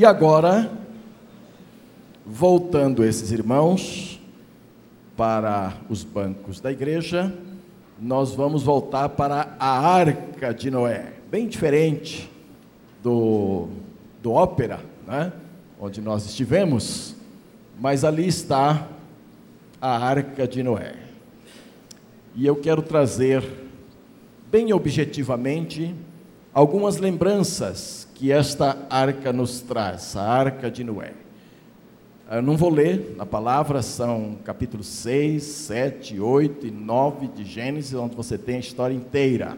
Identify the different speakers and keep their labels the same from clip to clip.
Speaker 1: E agora, voltando esses irmãos para os bancos da igreja, nós vamos voltar para a Arca de Noé, bem diferente do, do ópera, né? onde nós estivemos, mas ali está a Arca de Noé. E eu quero trazer, bem objetivamente, algumas lembranças que esta arca nos traz, a Arca de Noé. Eu não vou ler na palavra, são capítulos 6, 7, 8 e 9 de Gênesis, onde você tem a história inteira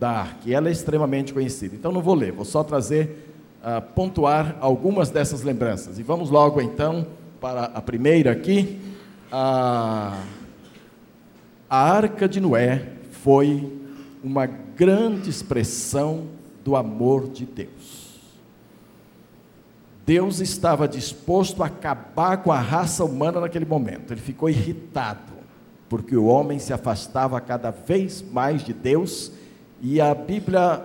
Speaker 1: da arca. E ela é extremamente conhecida. Então não vou ler, vou só trazer, uh, pontuar algumas dessas lembranças. E vamos logo então para a primeira aqui. A, a arca de Noé foi uma grande expressão do amor de Deus. Deus estava disposto a acabar com a raça humana naquele momento. Ele ficou irritado, porque o homem se afastava cada vez mais de Deus, e a Bíblia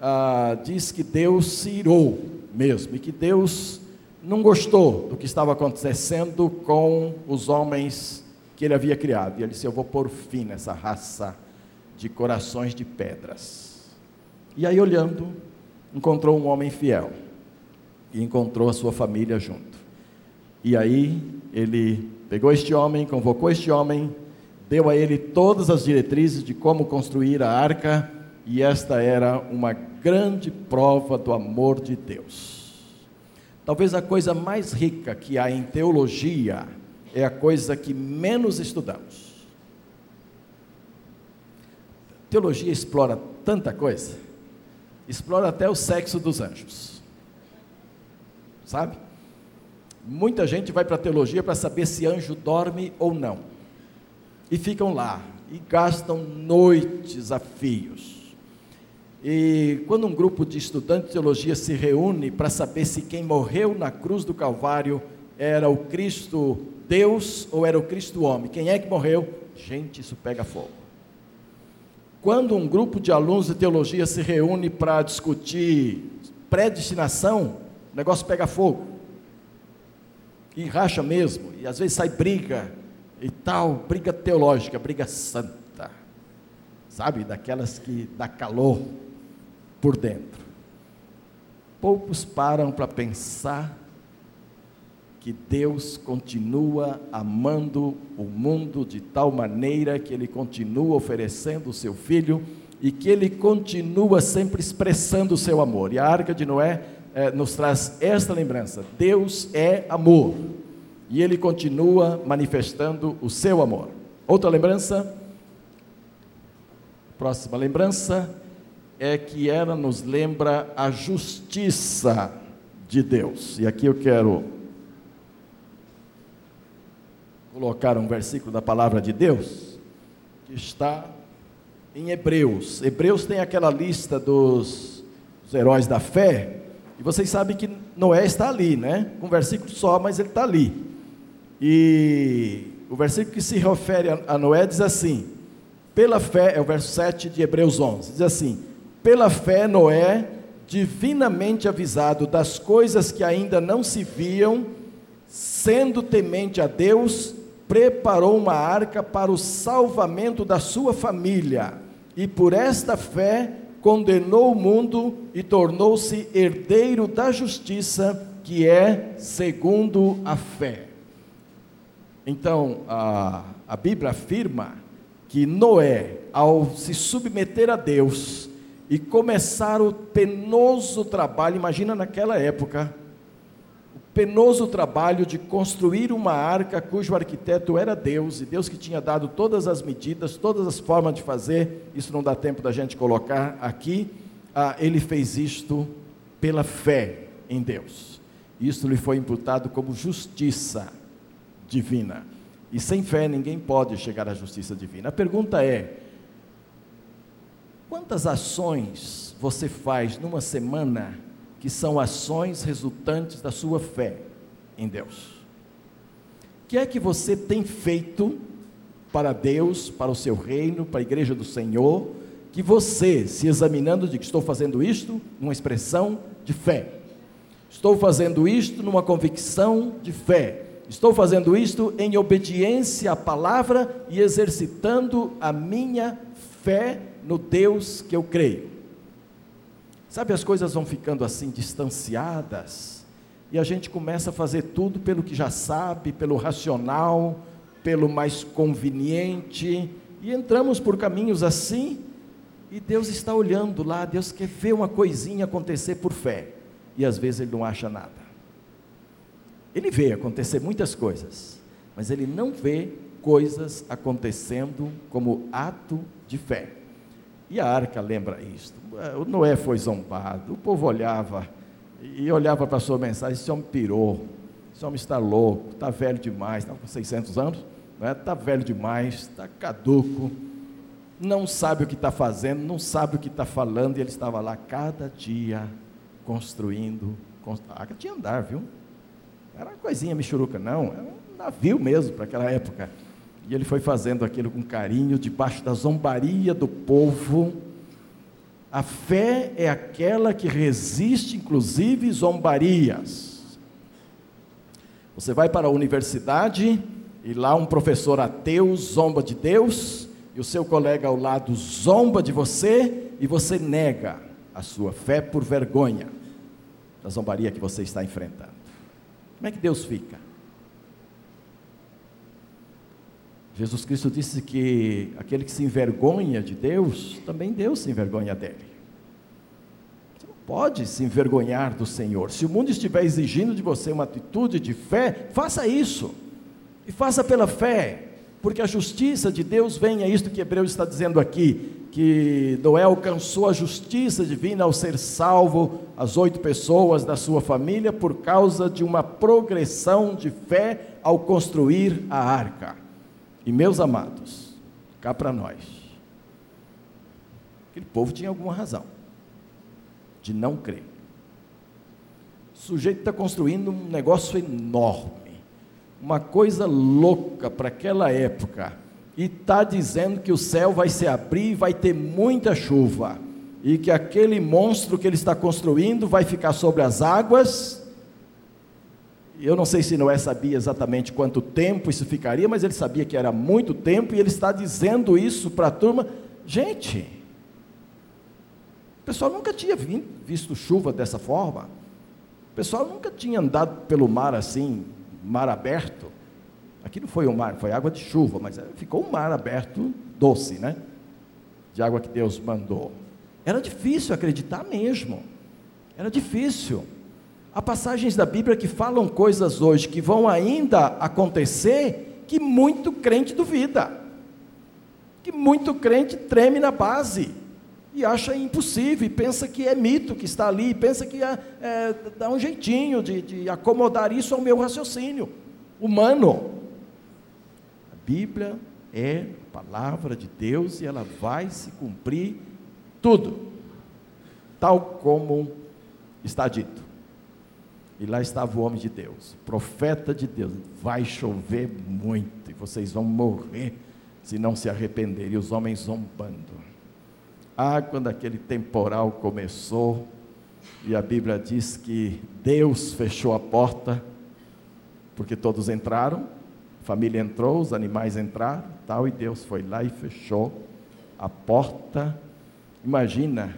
Speaker 1: ah, diz que Deus se irou mesmo, e que Deus não gostou do que estava acontecendo com os homens que ele havia criado. E ele disse: Eu vou pôr fim nessa raça de corações de pedras. E aí, olhando, encontrou um homem fiel e encontrou a sua família junto. E aí ele pegou este homem, convocou este homem, deu a ele todas as diretrizes de como construir a arca, e esta era uma grande prova do amor de Deus. Talvez a coisa mais rica que há em teologia é a coisa que menos estudamos. Teologia explora tanta coisa, explora até o sexo dos anjos sabe? Muita gente vai para a teologia para saber se anjo dorme ou não. E ficam lá e gastam noites a fios. E quando um grupo de estudantes de teologia se reúne para saber se quem morreu na cruz do Calvário era o Cristo Deus ou era o Cristo homem, quem é que morreu? Gente, isso pega fogo. Quando um grupo de alunos de teologia se reúne para discutir predestinação, o negócio pega fogo. E racha mesmo, e às vezes sai briga e tal, briga teológica, briga santa. Sabe, daquelas que dá calor por dentro. Poucos param para pensar que Deus continua amando o mundo de tal maneira que Ele continua oferecendo o seu Filho e que Ele continua sempre expressando o seu amor. E a arca de Noé é, nos traz esta lembrança: Deus é amor e Ele continua manifestando o seu amor. Outra lembrança, próxima lembrança, é que ela nos lembra a justiça de Deus. E aqui eu quero colocar um versículo da palavra de Deus que está em Hebreus. Hebreus tem aquela lista dos, dos heróis da fé e vocês sabem que Noé está ali, né? Um versículo só, mas ele está ali. E o versículo que se refere a Noé diz assim: pela fé, é o verso 7 de Hebreus 11, diz assim: pela fé, Noé, divinamente avisado das coisas que ainda não se viam, sendo temente a Deus, preparou uma arca para o salvamento da sua família, e por esta fé condenou o mundo e tornou-se herdeiro da justiça, que é segundo a fé. Então, a, a Bíblia afirma que Noé, ao se submeter a Deus e começar o penoso trabalho, imagina naquela época, penoso trabalho de construir uma arca cujo arquiteto era Deus, e Deus que tinha dado todas as medidas, todas as formas de fazer, isso não dá tempo da gente colocar aqui, ah, ele fez isto pela fé em Deus. Isso lhe foi imputado como justiça divina. E sem fé ninguém pode chegar à justiça divina. A pergunta é: quantas ações você faz numa semana que são ações resultantes da sua fé em Deus. O que é que você tem feito para Deus, para o seu reino, para a igreja do Senhor, que você, se examinando que estou fazendo isto, uma expressão de fé. Estou fazendo isto numa convicção de fé. Estou fazendo isto em obediência à palavra e exercitando a minha fé no Deus que eu creio. Sabe, as coisas vão ficando assim distanciadas e a gente começa a fazer tudo pelo que já sabe, pelo racional, pelo mais conveniente, e entramos por caminhos assim, e Deus está olhando lá, Deus quer ver uma coisinha acontecer por fé, e às vezes ele não acha nada. Ele vê acontecer muitas coisas, mas ele não vê coisas acontecendo como ato de fé. E a arca lembra isto. O Noé foi zombado, o povo olhava e olhava para a sua mensagem: esse homem pirou, esse homem está louco, está velho demais, está com 600 anos, está né? Tá velho demais, está caduco, não sabe o que está fazendo, não sabe o que está falando, e ele estava lá cada dia construindo. A arca tinha andar, viu? Era uma coisinha michuruca, não, era um navio mesmo para aquela época. E ele foi fazendo aquilo com carinho, debaixo da zombaria do povo. A fé é aquela que resiste, inclusive, zombarias. Você vai para a universidade e lá um professor ateu zomba de Deus, e o seu colega ao lado zomba de você, e você nega a sua fé por vergonha da zombaria que você está enfrentando. Como é que Deus fica? Jesus Cristo disse que aquele que se envergonha de Deus, também Deus se envergonha dele. Você não pode se envergonhar do Senhor. Se o mundo estiver exigindo de você uma atitude de fé, faça isso. E faça pela fé, porque a justiça de Deus vem, é isto que Hebreus está dizendo aqui, que Noé alcançou a justiça divina ao ser salvo as oito pessoas da sua família por causa de uma progressão de fé ao construir a arca. E meus amados, cá para nós, aquele povo tinha alguma razão de não crer. O sujeito está construindo um negócio enorme, uma coisa louca para aquela época, e está dizendo que o céu vai se abrir e vai ter muita chuva, e que aquele monstro que ele está construindo vai ficar sobre as águas eu não sei se Noé sabia exatamente quanto tempo isso ficaria, mas ele sabia que era muito tempo e ele está dizendo isso para a turma. Gente, o pessoal nunca tinha visto chuva dessa forma. O pessoal nunca tinha andado pelo mar assim, mar aberto. Aqui não foi um mar, foi água de chuva, mas ficou um mar aberto doce, né? De água que Deus mandou. Era difícil acreditar mesmo. Era difícil. Há passagens da Bíblia que falam coisas hoje que vão ainda acontecer que muito crente duvida, que muito crente treme na base e acha impossível, e pensa que é mito que está ali, pensa que é, é, dá um jeitinho de, de acomodar isso ao meu raciocínio humano. A Bíblia é a palavra de Deus e ela vai se cumprir tudo, tal como está dito. E lá estava o homem de Deus, profeta de Deus. Vai chover muito e vocês vão morrer se não se arrependerem. E os homens zombando. Ah, quando aquele temporal começou, e a Bíblia diz que Deus fechou a porta, porque todos entraram, a família entrou, os animais entraram, tal, e Deus foi lá e fechou a porta. Imagina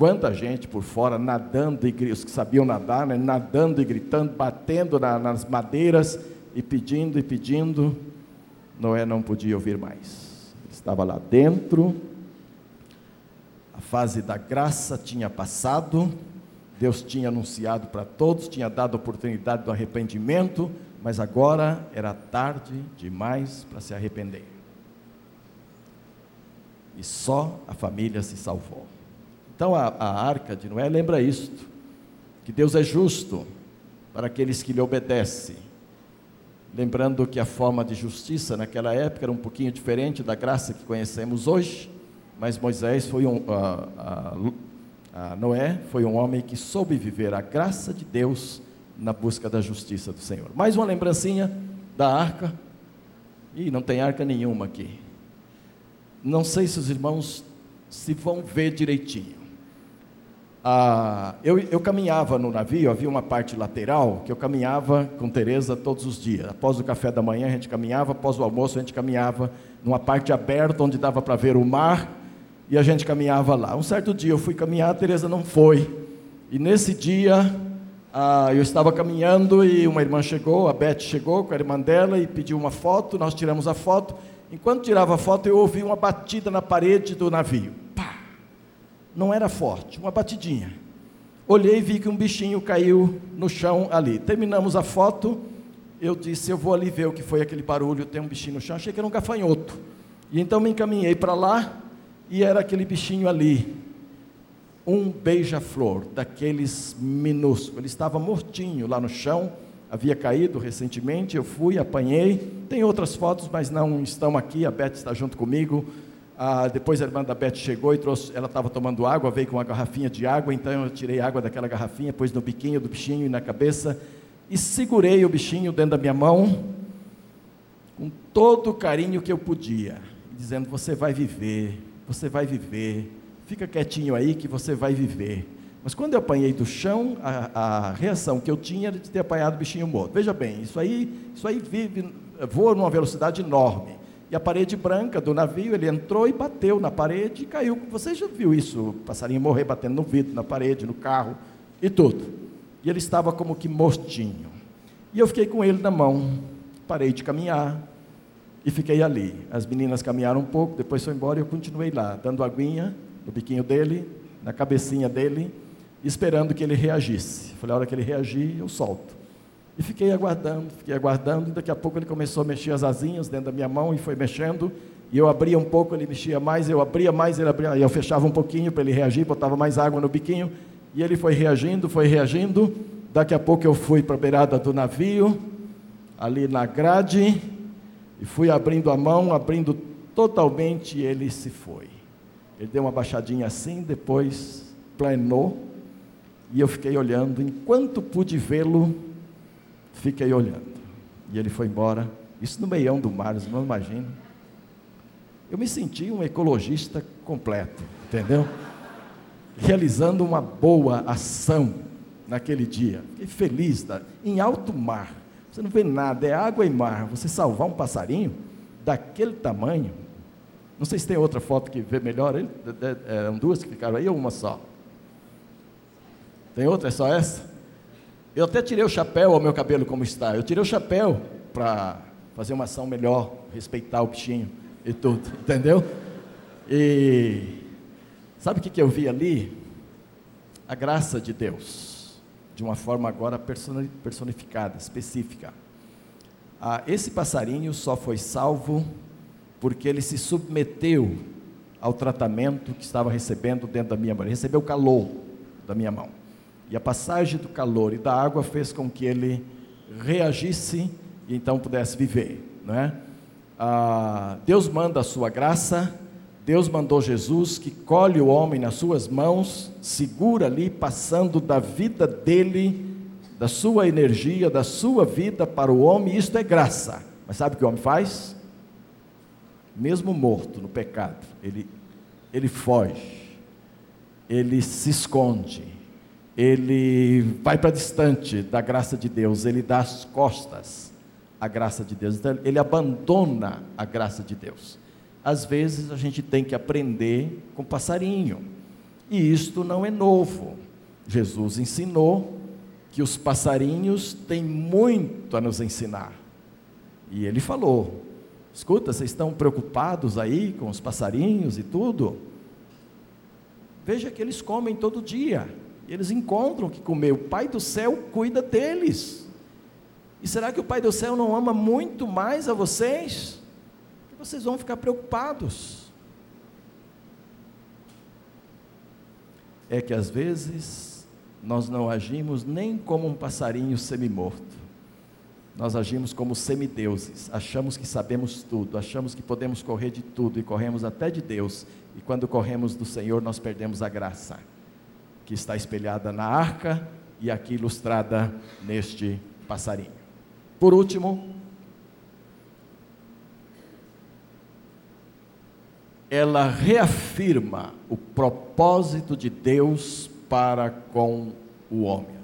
Speaker 1: Quanta gente por fora nadando, e, os que sabiam nadar, né, nadando e gritando, batendo na, nas madeiras e pedindo e pedindo. Noé não podia ouvir mais. estava lá dentro, a fase da graça tinha passado, Deus tinha anunciado para todos, tinha dado oportunidade do arrependimento, mas agora era tarde demais para se arrepender. E só a família se salvou. Então a, a arca de Noé lembra isto: que Deus é justo para aqueles que lhe obedecem. Lembrando que a forma de justiça naquela época era um pouquinho diferente da graça que conhecemos hoje, mas Moisés foi um, Noé foi um homem que soube viver a graça de Deus na busca da justiça do Senhor. Mais uma lembrancinha da arca. E não tem arca nenhuma aqui. Não sei se os irmãos se vão ver direitinho. Ah, eu, eu, caminhava no navio, havia uma parte lateral que eu caminhava com Teresa todos os dias. Após o café da manhã a gente caminhava, após o almoço a gente caminhava numa parte aberta onde dava para ver o mar e a gente caminhava lá. Um certo dia eu fui caminhar, Teresa não foi. E nesse dia ah, eu estava caminhando e uma irmã chegou, a Beth chegou com a irmã dela e pediu uma foto. Nós tiramos a foto. Enquanto tirava a foto eu ouvi uma batida na parede do navio. Não era forte, uma batidinha. Olhei e vi que um bichinho caiu no chão ali. Terminamos a foto. Eu disse: Eu vou ali ver o que foi aquele barulho. Tem um bichinho no chão. Achei que era um gafanhoto. E então me encaminhei para lá e era aquele bichinho ali. Um beija-flor, daqueles minúsculos. Ele estava mortinho lá no chão, havia caído recentemente. Eu fui, apanhei. Tem outras fotos, mas não estão aqui. A Beth está junto comigo. Ah, depois a irmã da Beth chegou e trouxe, ela estava tomando água, veio com uma garrafinha de água, então eu tirei água daquela garrafinha, pus no biquinho do bichinho e na cabeça e segurei o bichinho dentro da minha mão com todo o carinho que eu podia, dizendo: Você vai viver, você vai viver, fica quietinho aí que você vai viver. Mas quando eu apanhei do chão, a, a reação que eu tinha era de ter apanhado o bichinho morto. Veja bem, isso aí, isso aí vive, voa numa velocidade enorme e a parede branca do navio, ele entrou e bateu na parede e caiu. Você já viu isso? O passarinho morrer batendo no vidro, na parede, no carro e tudo. E ele estava como que mortinho. E eu fiquei com ele na mão. Parei de caminhar e fiquei ali. As meninas caminharam um pouco, depois foi embora e eu continuei lá, dando aguinha no biquinho dele, na cabecinha dele, esperando que ele reagisse. Falei, a hora que ele reagir, eu solto. E fiquei aguardando, fiquei aguardando, daqui a pouco ele começou a mexer as asinhas dentro da minha mão e foi mexendo. E eu abria um pouco, ele mexia mais, eu abria mais, ele abria, e eu fechava um pouquinho para ele reagir, botava mais água no biquinho, e ele foi reagindo, foi reagindo. Daqui a pouco eu fui para a beirada do navio, ali na grade, e fui abrindo a mão, abrindo totalmente, e ele se foi. Ele deu uma baixadinha assim, depois planou, e eu fiquei olhando, enquanto pude vê-lo, Fiquei olhando. E ele foi embora. Isso no meião do mar, vocês não imaginam. Eu me senti um ecologista completo, entendeu? Realizando uma boa ação naquele dia. Fiquei feliz. Da, em alto mar. Você não vê nada, é água e mar. Você salvar um passarinho daquele tamanho. Não sei se tem outra foto que vê melhor. Eram duas que ficaram aí ou uma só? Tem outra? É só essa? Eu até tirei o chapéu ao meu cabelo como está. Eu tirei o chapéu para fazer uma ação melhor, respeitar o bichinho e tudo, entendeu? E sabe o que, que eu vi ali? A graça de Deus, de uma forma agora personificada, específica. Ah, esse passarinho só foi salvo porque ele se submeteu ao tratamento que estava recebendo dentro da minha mão. Ele recebeu calor da minha mão. E a passagem do calor e da água fez com que ele reagisse e então pudesse viver. Não é? Ah, Deus manda a sua graça, Deus mandou Jesus que colhe o homem nas suas mãos, segura ali, passando da vida dele, da sua energia, da sua vida para o homem, isto é graça. Mas sabe o que o homem faz? Mesmo morto no pecado, ele, ele foge, ele se esconde, ele vai para distante da graça de Deus, ele dá as costas à graça de Deus, então, ele abandona a graça de Deus. Às vezes a gente tem que aprender com passarinho, e isto não é novo. Jesus ensinou que os passarinhos têm muito a nos ensinar. E ele falou: escuta, vocês estão preocupados aí com os passarinhos e tudo? Veja que eles comem todo dia. Eles encontram o que comer. O Pai do céu cuida deles. E será que o Pai do céu não ama muito mais a vocês? Que vocês vão ficar preocupados. É que às vezes nós não agimos nem como um passarinho semi-morto. Nós agimos como semideuses, achamos que sabemos tudo, achamos que podemos correr de tudo e corremos até de Deus, e quando corremos do Senhor nós perdemos a graça que está espelhada na arca e aqui ilustrada neste passarinho. Por último, ela reafirma o propósito de Deus para com o homem.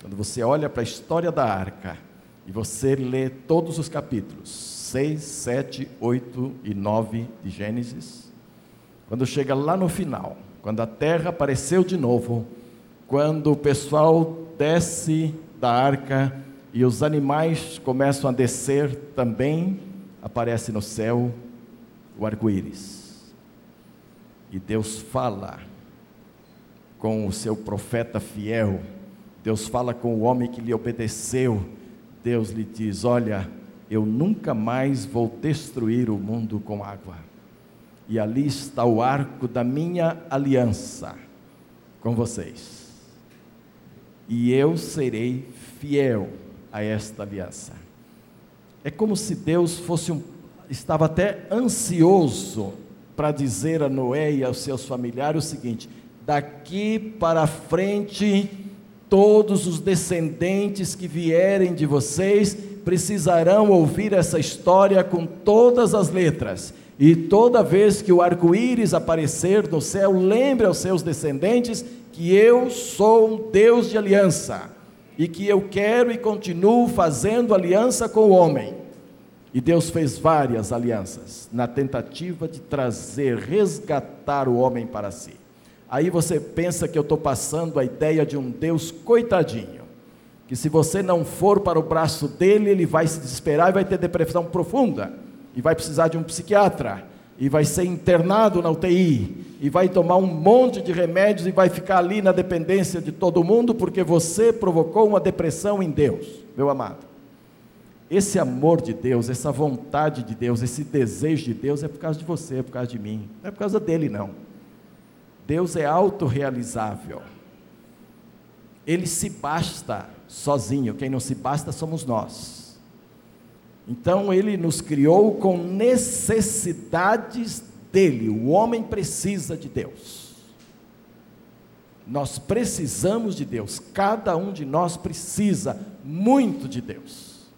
Speaker 1: Quando você olha para a história da arca e você lê todos os capítulos, 6, 7, 8 e 9 de Gênesis, quando chega lá no final, quando a terra apareceu de novo, quando o pessoal desce da arca e os animais começam a descer também, aparece no céu o arco-íris. E Deus fala com o seu profeta fiel, Deus fala com o homem que lhe obedeceu. Deus lhe diz: Olha, eu nunca mais vou destruir o mundo com água. E ali está o arco da minha aliança com vocês. E eu serei fiel a esta aliança. É como se Deus fosse um, estava até ansioso para dizer a Noé e aos seus familiares o seguinte: daqui para frente, todos os descendentes que vierem de vocês precisarão ouvir essa história com todas as letras. E toda vez que o arco-íris aparecer no céu, lembre aos seus descendentes que eu sou um Deus de aliança e que eu quero e continuo fazendo aliança com o homem. E Deus fez várias alianças na tentativa de trazer, resgatar o homem para si. Aí você pensa que eu estou passando a ideia de um Deus coitadinho, que se você não for para o braço dele, ele vai se desesperar e vai ter depressão profunda, e vai precisar de um psiquiatra, e vai ser internado na UTI, e vai tomar um monte de remédios e vai ficar ali na dependência de todo mundo, porque você provocou uma depressão em Deus, meu amado. Esse amor de Deus, essa vontade de Deus, esse desejo de Deus é por causa de você, é por causa de mim, não é por causa dele, não. Deus é autorrealizável. Ele se basta sozinho, quem não se basta somos nós. Então ele nos criou com necessidades dele. O homem precisa de Deus. Nós precisamos de Deus, cada um de nós precisa muito de Deus.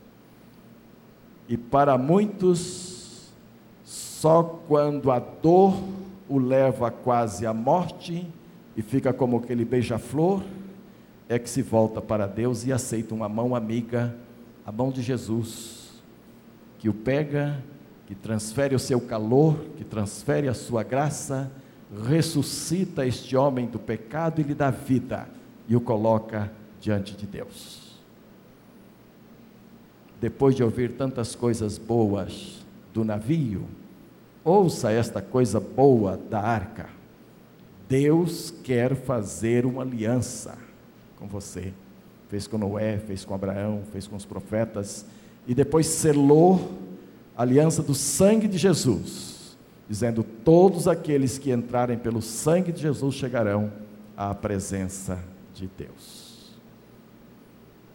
Speaker 1: E para muitos, só quando a dor o leva quase à morte e fica como aquele beija-flor, é que se volta para Deus e aceita uma mão amiga, a mão de Jesus, que o pega, que transfere o seu calor, que transfere a sua graça, ressuscita este homem do pecado e lhe dá vida e o coloca diante de Deus. Depois de ouvir tantas coisas boas do navio, Ouça esta coisa boa da arca. Deus quer fazer uma aliança com você. Fez com Noé, fez com Abraão, fez com os profetas e depois selou a aliança do sangue de Jesus, dizendo: Todos aqueles que entrarem pelo sangue de Jesus chegarão à presença de Deus.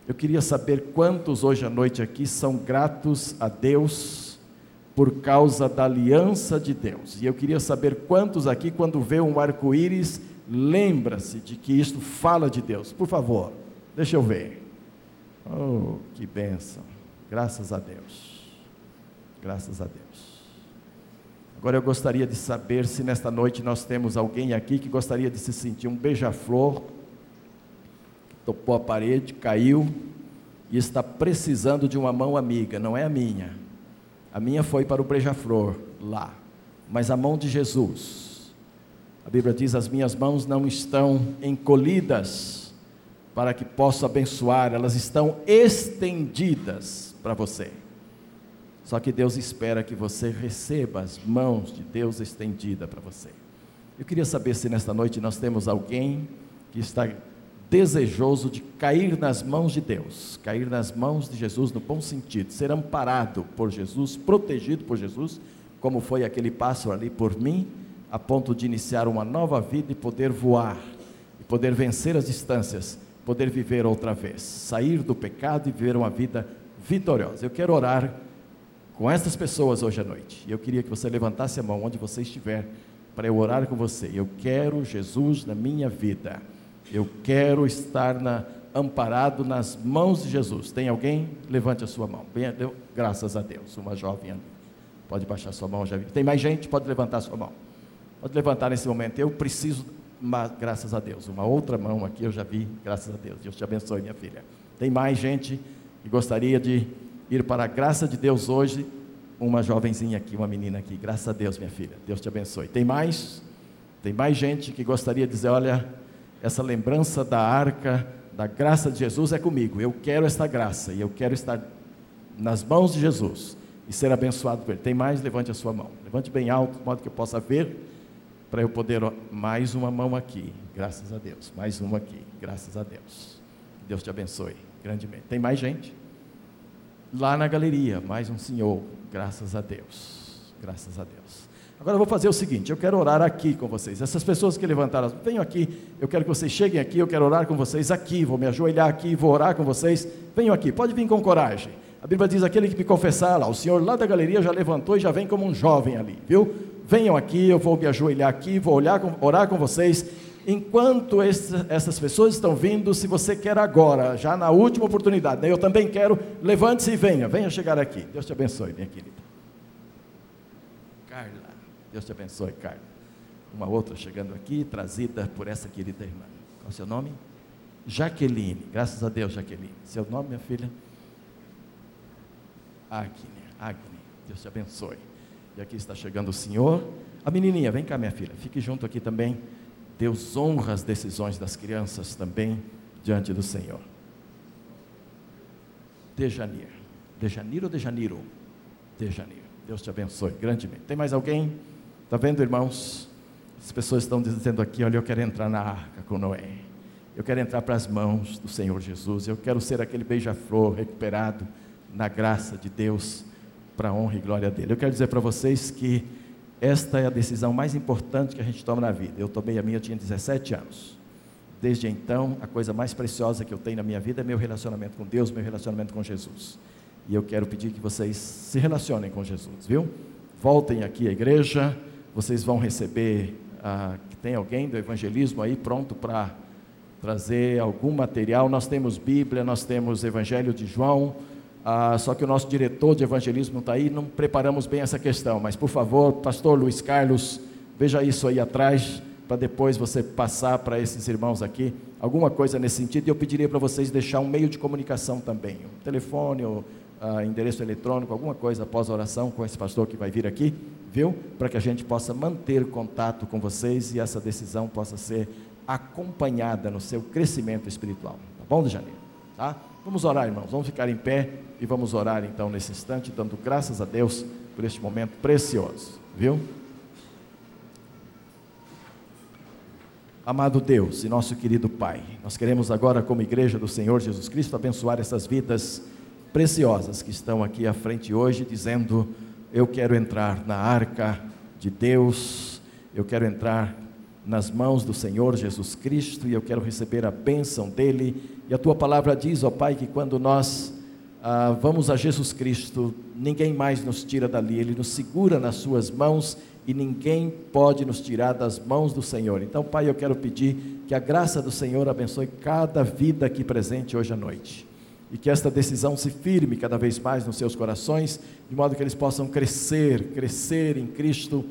Speaker 1: Eu queria saber quantos hoje à noite aqui são gratos a Deus por causa da aliança de Deus. E eu queria saber quantos aqui, quando vê um arco-íris, lembra-se de que isto fala de Deus. Por favor, deixa eu ver. Oh, que bênção. Graças a Deus. Graças a Deus. Agora eu gostaria de saber se nesta noite nós temos alguém aqui que gostaria de se sentir um beija-flor, topou a parede, caiu e está precisando de uma mão amiga, não é a minha a minha foi para o beija-flor lá, mas a mão de Jesus. A Bíblia diz: as minhas mãos não estão encolhidas para que possa abençoar, elas estão estendidas para você. Só que Deus espera que você receba as mãos de Deus estendida para você. Eu queria saber se nesta noite nós temos alguém que está desejoso de cair nas mãos de Deus, cair nas mãos de Jesus no bom sentido, ser amparado por Jesus, protegido por Jesus, como foi aquele pássaro ali por mim, a ponto de iniciar uma nova vida e poder voar, e poder vencer as distâncias, poder viver outra vez, sair do pecado e viver uma vida vitoriosa. Eu quero orar com essas pessoas hoje à noite. E eu queria que você levantasse a mão onde você estiver para eu orar com você. Eu quero Jesus na minha vida. Eu quero estar na, amparado nas mãos de Jesus. Tem alguém? Levante a sua mão. Bem, graças a Deus. Uma jovem. Pode baixar sua mão, já vi. Tem mais gente? Pode levantar sua mão. Pode levantar nesse momento. Eu preciso mas, graças a Deus. Uma outra mão aqui eu já vi, graças a Deus. Deus te abençoe, minha filha. Tem mais gente que gostaria de ir para a graça de Deus hoje? Uma jovenzinha aqui, uma menina aqui. Graças a Deus, minha filha. Deus te abençoe. Tem mais? Tem mais gente que gostaria de dizer: olha, essa lembrança da arca, da graça de Jesus é comigo. Eu quero esta graça e eu quero estar nas mãos de Jesus e ser abençoado por Ele. Tem mais? Levante a sua mão. Levante bem alto, de modo que eu possa ver, para eu poder. Mais uma mão aqui, graças a Deus. Mais uma aqui, graças a Deus. Deus te abençoe grandemente. Tem mais gente? Lá na galeria, mais um senhor, graças a Deus. Graças a Deus. Agora eu vou fazer o seguinte: eu quero orar aqui com vocês. Essas pessoas que levantaram, venham aqui. Eu quero que vocês cheguem aqui. Eu quero orar com vocês aqui. Vou me ajoelhar aqui, vou orar com vocês. Venham aqui, pode vir com coragem. A Bíblia diz: aquele que me confessar lá, o senhor lá da galeria já levantou e já vem como um jovem ali, viu? Venham aqui, eu vou me ajoelhar aqui, vou olhar, orar com vocês. Enquanto essas pessoas estão vindo, se você quer agora, já na última oportunidade, né? eu também quero, levante-se e venha, venha chegar aqui. Deus te abençoe, minha querida. Carla, Deus te abençoe, Carla. Uma outra chegando aqui, trazida por essa querida irmã. Qual é o seu nome? Jaqueline. Graças a Deus, Jaqueline. Seu nome, minha filha? Agni, Agni, Deus te abençoe. E aqui está chegando o Senhor. A menininha, vem cá, minha filha, fique junto aqui também. Deus honra as decisões das crianças também diante do Senhor. Dejanir. Dejanir ou Dejaniro? Dejanir. Deus te abençoe grandemente. Tem mais alguém? Está vendo, irmãos? As pessoas estão dizendo aqui: olha, eu quero entrar na arca com Noé. Eu quero entrar para as mãos do Senhor Jesus. Eu quero ser aquele beija-flor recuperado na graça de Deus, para a honra e glória dele. Eu quero dizer para vocês que esta é a decisão mais importante que a gente toma na vida. Eu tomei a minha, eu tinha 17 anos. Desde então, a coisa mais preciosa que eu tenho na minha vida é meu relacionamento com Deus, meu relacionamento com Jesus. E eu quero pedir que vocês se relacionem com Jesus, viu? Voltem aqui à igreja, vocês vão receber. Ah, tem alguém do evangelismo aí pronto para trazer algum material? Nós temos Bíblia, nós temos Evangelho de João. Ah, só que o nosso diretor de evangelismo está aí, não preparamos bem essa questão. Mas, por favor, pastor Luiz Carlos, veja isso aí atrás, para depois você passar para esses irmãos aqui alguma coisa nesse sentido. E eu pediria para vocês deixar um meio de comunicação também, um telefone ou ah, endereço eletrônico, alguma coisa após a oração com esse pastor que vai vir aqui, viu? Para que a gente possa manter contato com vocês e essa decisão possa ser acompanhada no seu crescimento espiritual. Tá bom, de janeiro? Tá? Vamos orar, irmãos. Vamos ficar em pé e vamos orar então nesse instante, dando graças a Deus por este momento precioso, viu? Amado Deus e nosso querido Pai, nós queremos agora, como igreja do Senhor Jesus Cristo, abençoar essas vidas preciosas que estão aqui à frente hoje, dizendo: Eu quero entrar na arca de Deus, eu quero entrar nas mãos do Senhor Jesus Cristo e eu quero receber a bênção dele. E a tua palavra diz, ó Pai, que quando nós ah, vamos a Jesus Cristo, ninguém mais nos tira dali, ele nos segura nas suas mãos e ninguém pode nos tirar das mãos do Senhor. Então, Pai, eu quero pedir que a graça do Senhor abençoe cada vida aqui presente hoje à noite. E que esta decisão se firme cada vez mais nos seus corações, de modo que eles possam crescer, crescer em Cristo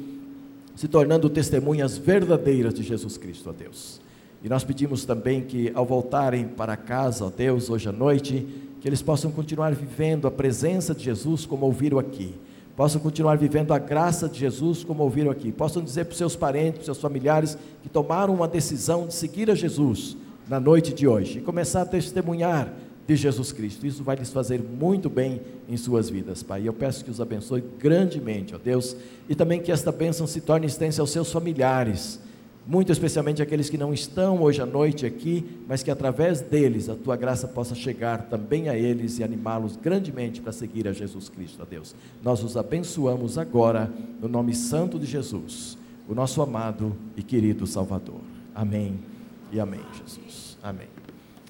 Speaker 1: se tornando testemunhas verdadeiras de Jesus Cristo, ó Deus. E nós pedimos também que, ao voltarem para casa, ó Deus, hoje à noite, que eles possam continuar vivendo a presença de Jesus como ouviram aqui, possam continuar vivendo a graça de Jesus como ouviram aqui, possam dizer para os seus parentes, para os seus familiares que tomaram uma decisão de seguir a Jesus na noite de hoje e começar a testemunhar de Jesus Cristo. Isso vai lhes fazer muito bem em suas vidas, Pai. Eu peço que os abençoe grandemente, ó Deus, e também que esta bênção se torne extensa aos seus familiares, muito especialmente aqueles que não estão hoje à noite aqui, mas que através deles a tua graça possa chegar também a eles e animá-los grandemente para seguir a Jesus Cristo, ó Deus. Nós os abençoamos agora, no nome santo de Jesus, o nosso amado e querido Salvador. Amém e amém, Jesus. Amém.